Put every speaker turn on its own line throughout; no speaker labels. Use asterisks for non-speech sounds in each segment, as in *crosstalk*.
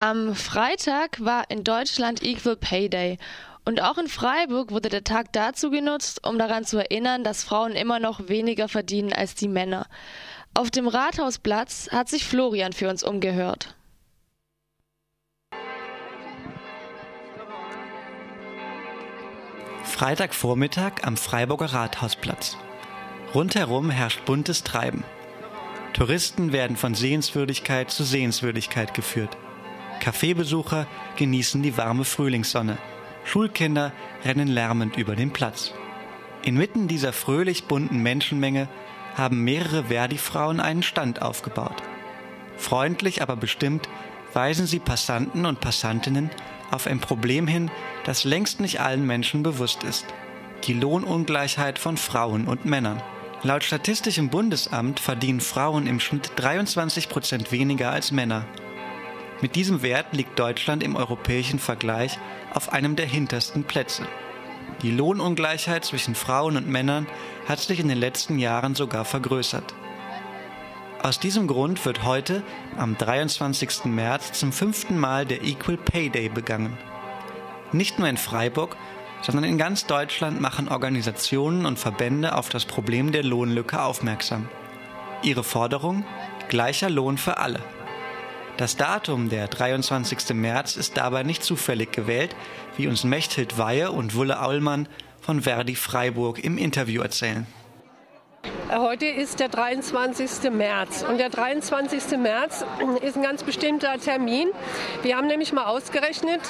Am Freitag war in Deutschland Equal Pay Day. Und auch in Freiburg wurde der Tag dazu genutzt, um daran zu erinnern, dass Frauen immer noch weniger verdienen als die Männer. Auf dem Rathausplatz hat sich Florian für uns umgehört.
Freitagvormittag am Freiburger Rathausplatz. Rundherum herrscht buntes Treiben. Touristen werden von Sehenswürdigkeit zu Sehenswürdigkeit geführt. Kaffeebesucher genießen die warme Frühlingssonne. Schulkinder rennen lärmend über den Platz. Inmitten dieser fröhlich bunten Menschenmenge haben mehrere Verdi-Frauen einen Stand aufgebaut. Freundlich, aber bestimmt weisen sie Passanten und Passantinnen auf ein Problem hin, das längst nicht allen Menschen bewusst ist. Die Lohnungleichheit von Frauen und Männern. Laut Statistischem Bundesamt verdienen Frauen im Schnitt 23 Prozent weniger als Männer. Mit diesem Wert liegt Deutschland im europäischen Vergleich auf einem der hintersten Plätze. Die Lohnungleichheit zwischen Frauen und Männern hat sich in den letzten Jahren sogar vergrößert. Aus diesem Grund wird heute, am 23. März, zum fünften Mal der Equal Pay Day begangen. Nicht nur in Freiburg, sondern in ganz Deutschland machen Organisationen und Verbände auf das Problem der Lohnlücke aufmerksam. Ihre Forderung? Gleicher Lohn für alle. Das Datum, der 23. März, ist dabei nicht zufällig gewählt, wie uns Mechthild Weihe und Wulle Aulmann von Verdi Freiburg im Interview erzählen.
Heute ist der 23. März und der 23. März ist ein ganz bestimmter Termin. Wir haben nämlich mal ausgerechnet,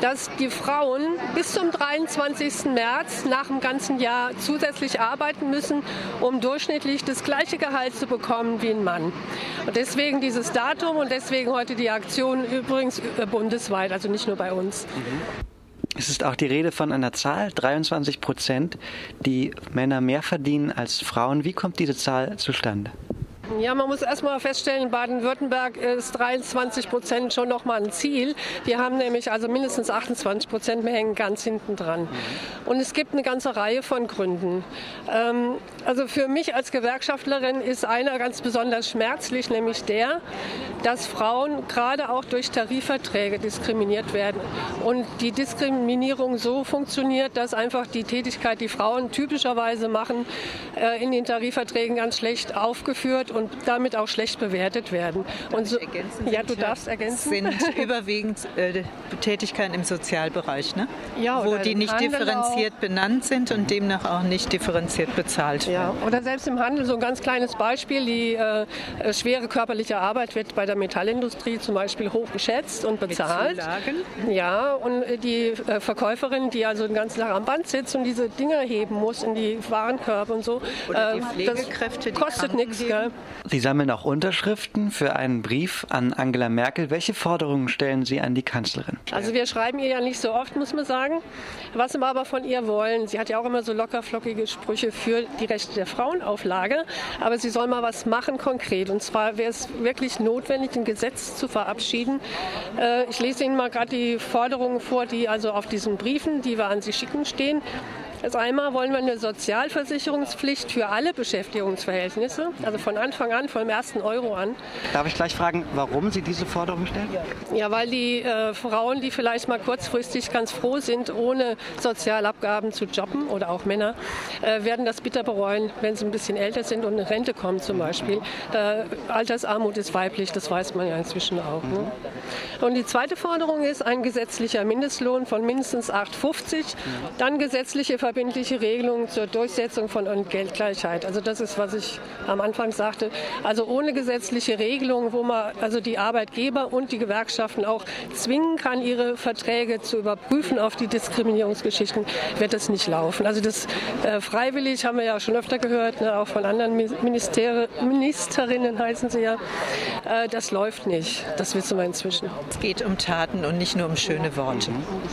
dass die Frauen bis zum 23. März nach dem ganzen Jahr zusätzlich arbeiten müssen, um durchschnittlich das gleiche Gehalt zu bekommen wie ein Mann. Und deswegen dieses Datum und deswegen heute die Aktion übrigens bundesweit, also nicht nur bei uns. Mhm.
Es ist auch die Rede von einer Zahl, 23 Prozent, die Männer mehr verdienen als Frauen. Wie kommt diese Zahl zustande?
Ja, man muss erstmal feststellen, in Baden-Württemberg ist 23 Prozent schon noch mal ein Ziel. Wir haben nämlich also mindestens 28 Prozent, wir hängen ganz hinten dran. Und es gibt eine ganze Reihe von Gründen. Ähm, also für mich als Gewerkschaftlerin ist einer ganz besonders schmerzlich, nämlich der, dass Frauen gerade auch durch Tarifverträge diskriminiert werden. Und die Diskriminierung so funktioniert, dass einfach die Tätigkeit, die Frauen typischerweise machen, äh, in den Tarifverträgen ganz schlecht aufgeführt und damit auch schlecht bewertet werden. Und
so, ja, du darfst ergänzen. Sind *laughs* überwiegend äh, Tätigkeiten im Sozialbereich, ne?
Ja,
wo die nicht Handel differenziert auch. benannt sind und demnach auch nicht differenziert bezahlt
werden. Ja, oder selbst im Handel so ein ganz kleines Beispiel: Die äh, äh, schwere körperliche Arbeit wird bei der Metallindustrie zum Beispiel hoch geschätzt und bezahlt.
Mit
ja, und die äh, Verkäuferin, die also den ganzen Tag am Band sitzt und diese Dinger heben muss in die Warenkörbe und so,
oder die äh, Pflegekräfte,
das kostet nichts.
Sie sammeln auch Unterschriften für einen Brief an Angela Merkel. Welche Forderungen stellen Sie an die Kanzlerin?
Also wir schreiben ihr ja nicht so oft, muss man sagen. Was wir aber von ihr wollen, sie hat ja auch immer so lockerflockige Sprüche für die Rechte der Frauenauflage, aber sie soll mal was machen konkret. Und zwar wäre es wirklich notwendig, ein Gesetz zu verabschieden. Äh, ich lese Ihnen mal gerade die Forderungen vor, die also auf diesen Briefen, die wir an Sie schicken, stehen. Also einmal wollen wir eine Sozialversicherungspflicht für alle Beschäftigungsverhältnisse, also von Anfang an, vom ersten Euro an.
Darf ich gleich fragen, warum Sie diese Forderung stellen?
Ja, weil die äh, Frauen, die vielleicht mal kurzfristig ganz froh sind, ohne Sozialabgaben zu jobben oder auch Männer, äh, werden das bitter bereuen, wenn sie ein bisschen älter sind und in Rente kommen zum Beispiel. Äh, Altersarmut ist weiblich, das weiß man ja inzwischen auch. Ne? Und die zweite Forderung ist ein gesetzlicher Mindestlohn von mindestens 8,50, dann gesetzliche verbindliche Regelungen zur Durchsetzung von Entgeltgleichheit. Also das ist, was ich am Anfang sagte. Also ohne gesetzliche Regelungen, wo man also die Arbeitgeber und die Gewerkschaften auch zwingen kann, ihre Verträge zu überprüfen auf die Diskriminierungsgeschichten, wird das nicht laufen. Also das äh, freiwillig haben wir ja schon öfter gehört, ne, auch von anderen Minister Ministerinnen heißen sie ja. Äh, das läuft nicht. Das wissen wir inzwischen.
Es geht um Taten und nicht nur um schöne Worte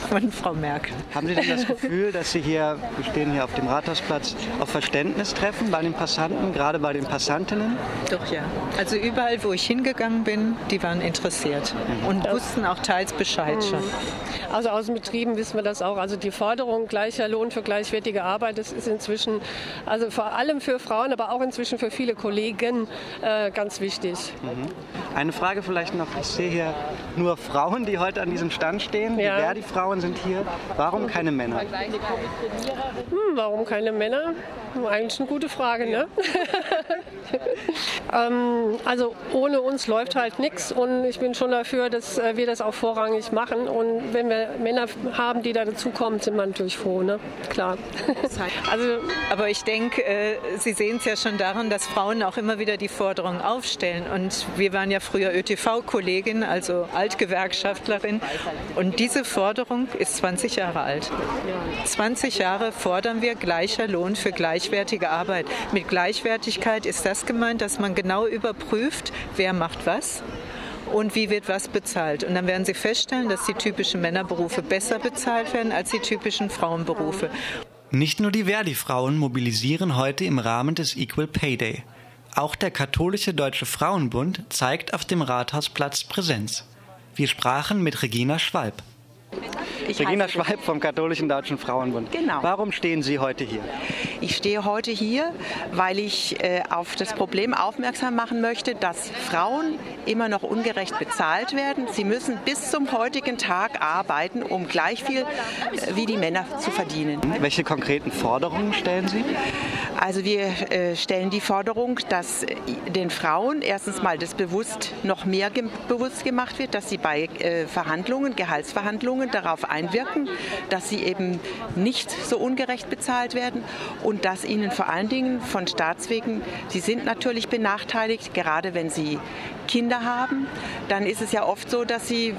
von Frau Merkel.
Haben Sie denn das Gefühl, dass Sie hier wir stehen hier auf dem Rathausplatz, auf Verständnis treffen bei den Passanten, gerade bei den Passantinnen?
Doch, ja. Also überall, wo ich hingegangen bin, die waren interessiert mhm. und wussten auch teils Bescheid mhm. schon.
Also aus den Betrieben wissen wir das auch. Also die Forderung gleicher Lohn für gleichwertige Arbeit, das ist inzwischen, also vor allem für Frauen, aber auch inzwischen für viele Kollegen äh, ganz wichtig.
Mhm. Eine Frage vielleicht noch. Ich sehe hier nur Frauen, die heute an diesem Stand stehen. Ja. Die Verdi-Frauen sind hier. Warum keine Männer? Hm,
warum keine Männer? Eigentlich eine gute Frage, ne? *laughs* ähm, also ohne uns läuft halt nichts und ich bin schon dafür, dass äh, wir das auch vorrangig machen. Und wenn wir Männer haben, die da dazukommen, sind wir natürlich froh, ne? Klar. *laughs*
Also, aber ich denke, äh, Sie sehen es ja schon daran, dass Frauen auch immer wieder die Forderung aufstellen. Und wir waren ja früher ÖTV-Kollegin, also Altgewerkschaftlerin. Und diese Forderung ist 20 Jahre alt. 20 Jahre fordern wir gleicher Lohn für gleichwertige Arbeit. Mit Gleichwertigkeit ist das gemeint, dass man genau überprüft, wer macht was und wie wird was bezahlt. Und dann werden Sie feststellen, dass die typischen Männerberufe besser bezahlt werden als die typischen Frauenberufe.
Nicht nur die Verdi-Frauen mobilisieren heute im Rahmen des Equal Pay Day. Auch der katholische Deutsche Frauenbund zeigt auf dem Rathausplatz Präsenz. Wir sprachen mit Regina Schwalb. Ich Regina Schwalb vom Katholischen Deutschen Frauenbund. Genau. Warum stehen Sie heute hier?
Ich stehe heute hier, weil ich äh, auf das Problem aufmerksam machen möchte, dass Frauen immer noch ungerecht bezahlt werden. Sie müssen bis zum heutigen Tag arbeiten, um gleich viel äh, wie die Männer zu verdienen.
Welche konkreten Forderungen stellen Sie?
Also wir äh, stellen die Forderung, dass den Frauen erstens mal das bewusst noch mehr ge bewusst gemacht wird, dass sie bei Verhandlungen, Gehaltsverhandlungen darauf einwirken, dass sie eben nicht so ungerecht bezahlt werden und dass ihnen vor allen Dingen von Staatswegen, sie sind natürlich benachteiligt, gerade wenn sie Kinder haben, dann ist es ja oft so, dass sie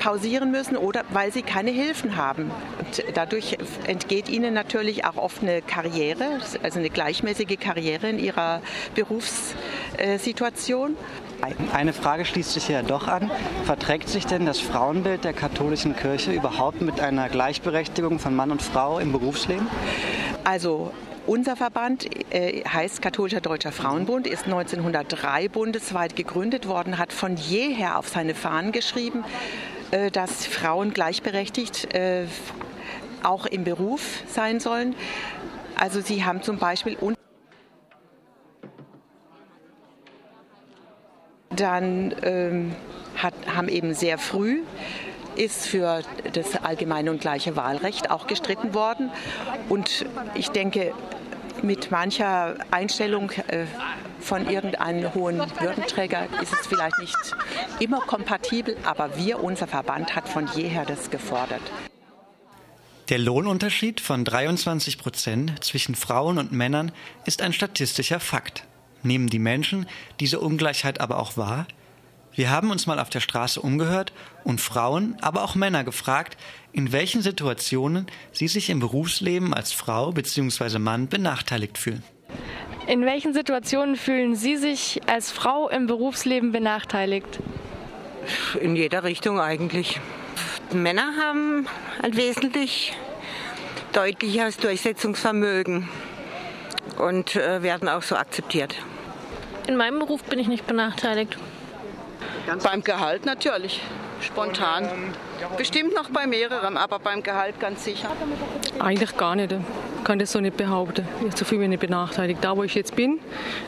pausieren müssen oder weil sie keine Hilfen haben. Und dadurch entgeht ihnen natürlich auch oft eine Karriere, also eine gleichmäßige Karriere in ihrer Berufssituation.
Eine Frage schließt sich ja doch an. Verträgt sich denn das Frauenbild der katholischen Kirche überhaupt mit einer Gleichberechtigung von Mann und Frau im Berufsleben?
Also unser Verband äh, heißt Katholischer Deutscher Frauenbund, ist 1903 bundesweit gegründet worden, hat von jeher auf seine Fahnen geschrieben, äh, dass Frauen gleichberechtigt äh, auch im Beruf sein sollen. Also sie haben zum Beispiel dann ähm, hat, haben eben sehr früh ist für das allgemeine und gleiche Wahlrecht auch gestritten worden. Und ich denke, mit mancher Einstellung äh, von irgendeinem hohen Würdenträger ist es vielleicht nicht immer kompatibel, aber wir, unser Verband, hat von jeher das gefordert.
Der Lohnunterschied von 23 Prozent zwischen Frauen und Männern ist ein statistischer Fakt. Nehmen die Menschen diese Ungleichheit aber auch wahr? Wir haben uns mal auf der Straße umgehört und Frauen, aber auch Männer gefragt, in welchen Situationen sie sich im Berufsleben als Frau bzw. Mann benachteiligt fühlen.
In welchen Situationen fühlen Sie sich als Frau im Berufsleben benachteiligt?
In jeder Richtung eigentlich. Männer haben ein wesentlich deutlicheres Durchsetzungsvermögen und äh, werden auch so akzeptiert.
In meinem Beruf bin ich nicht benachteiligt.
Ganz beim Gehalt natürlich, spontan. Bestimmt noch bei mehreren, aber beim Gehalt ganz sicher.
Eigentlich gar nicht. Ich kann das so nicht behaupten. Ich so viel bin nicht benachteiligt. Da, wo ich jetzt bin,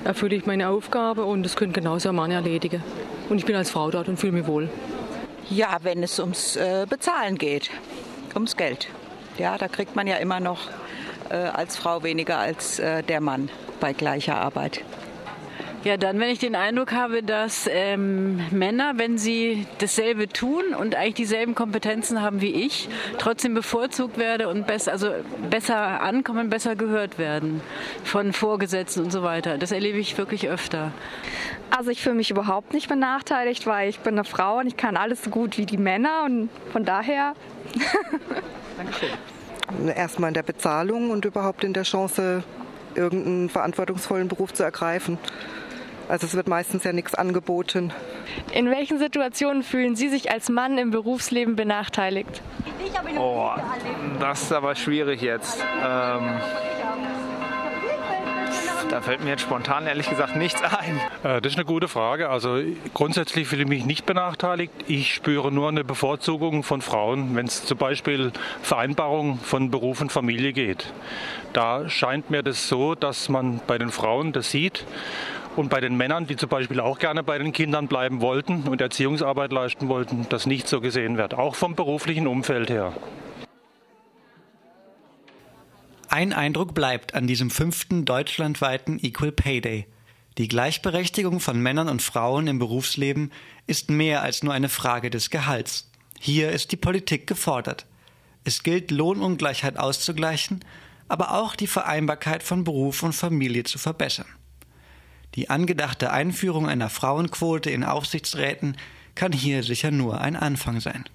erfülle ich meine Aufgabe und das könnte genauso ein Mann erledigen. Und ich bin als Frau dort und fühle mich wohl.
Ja, wenn es ums äh, Bezahlen geht, ums Geld. Ja, da kriegt man ja immer noch äh, als Frau weniger als äh, der Mann bei gleicher Arbeit.
Ja, dann, wenn ich den Eindruck habe, dass ähm, Männer, wenn sie dasselbe tun und eigentlich dieselben Kompetenzen haben wie ich, trotzdem bevorzugt werde und besser, also besser ankommen, besser gehört werden von Vorgesetzten und so weiter. Das erlebe ich wirklich öfter.
Also ich fühle mich überhaupt nicht benachteiligt, weil ich bin eine Frau und ich kann alles so gut wie die Männer und von daher. *laughs*
Dankeschön. Erstmal in der Bezahlung und überhaupt in der Chance, irgendeinen verantwortungsvollen Beruf zu ergreifen. Also es wird meistens ja nichts angeboten.
In welchen Situationen fühlen Sie sich als Mann im Berufsleben benachteiligt?
Oh, das ist aber schwierig jetzt. Ähm, da fällt mir jetzt spontan ehrlich gesagt nichts ein.
Äh, das ist eine gute Frage. Also grundsätzlich fühle ich mich nicht benachteiligt. Ich spüre nur eine Bevorzugung von Frauen, wenn es zum Beispiel Vereinbarung von Beruf und Familie geht. Da scheint mir das so, dass man bei den Frauen das sieht Und bei den Männern, die zum Beispiel auch gerne bei den Kindern bleiben wollten und Erziehungsarbeit leisten wollten, das nicht so gesehen wird, auch vom beruflichen Umfeld her.
Ein Eindruck bleibt an diesem fünften deutschlandweiten Equal Pay Day. Die Gleichberechtigung von Männern und Frauen im Berufsleben ist mehr als nur eine Frage des Gehalts. Hier ist die Politik gefordert. Es gilt, Lohnungleichheit auszugleichen, aber auch die Vereinbarkeit von Beruf und Familie zu verbessern. Die angedachte Einführung einer Frauenquote in Aufsichtsräten kann hier sicher nur ein Anfang sein.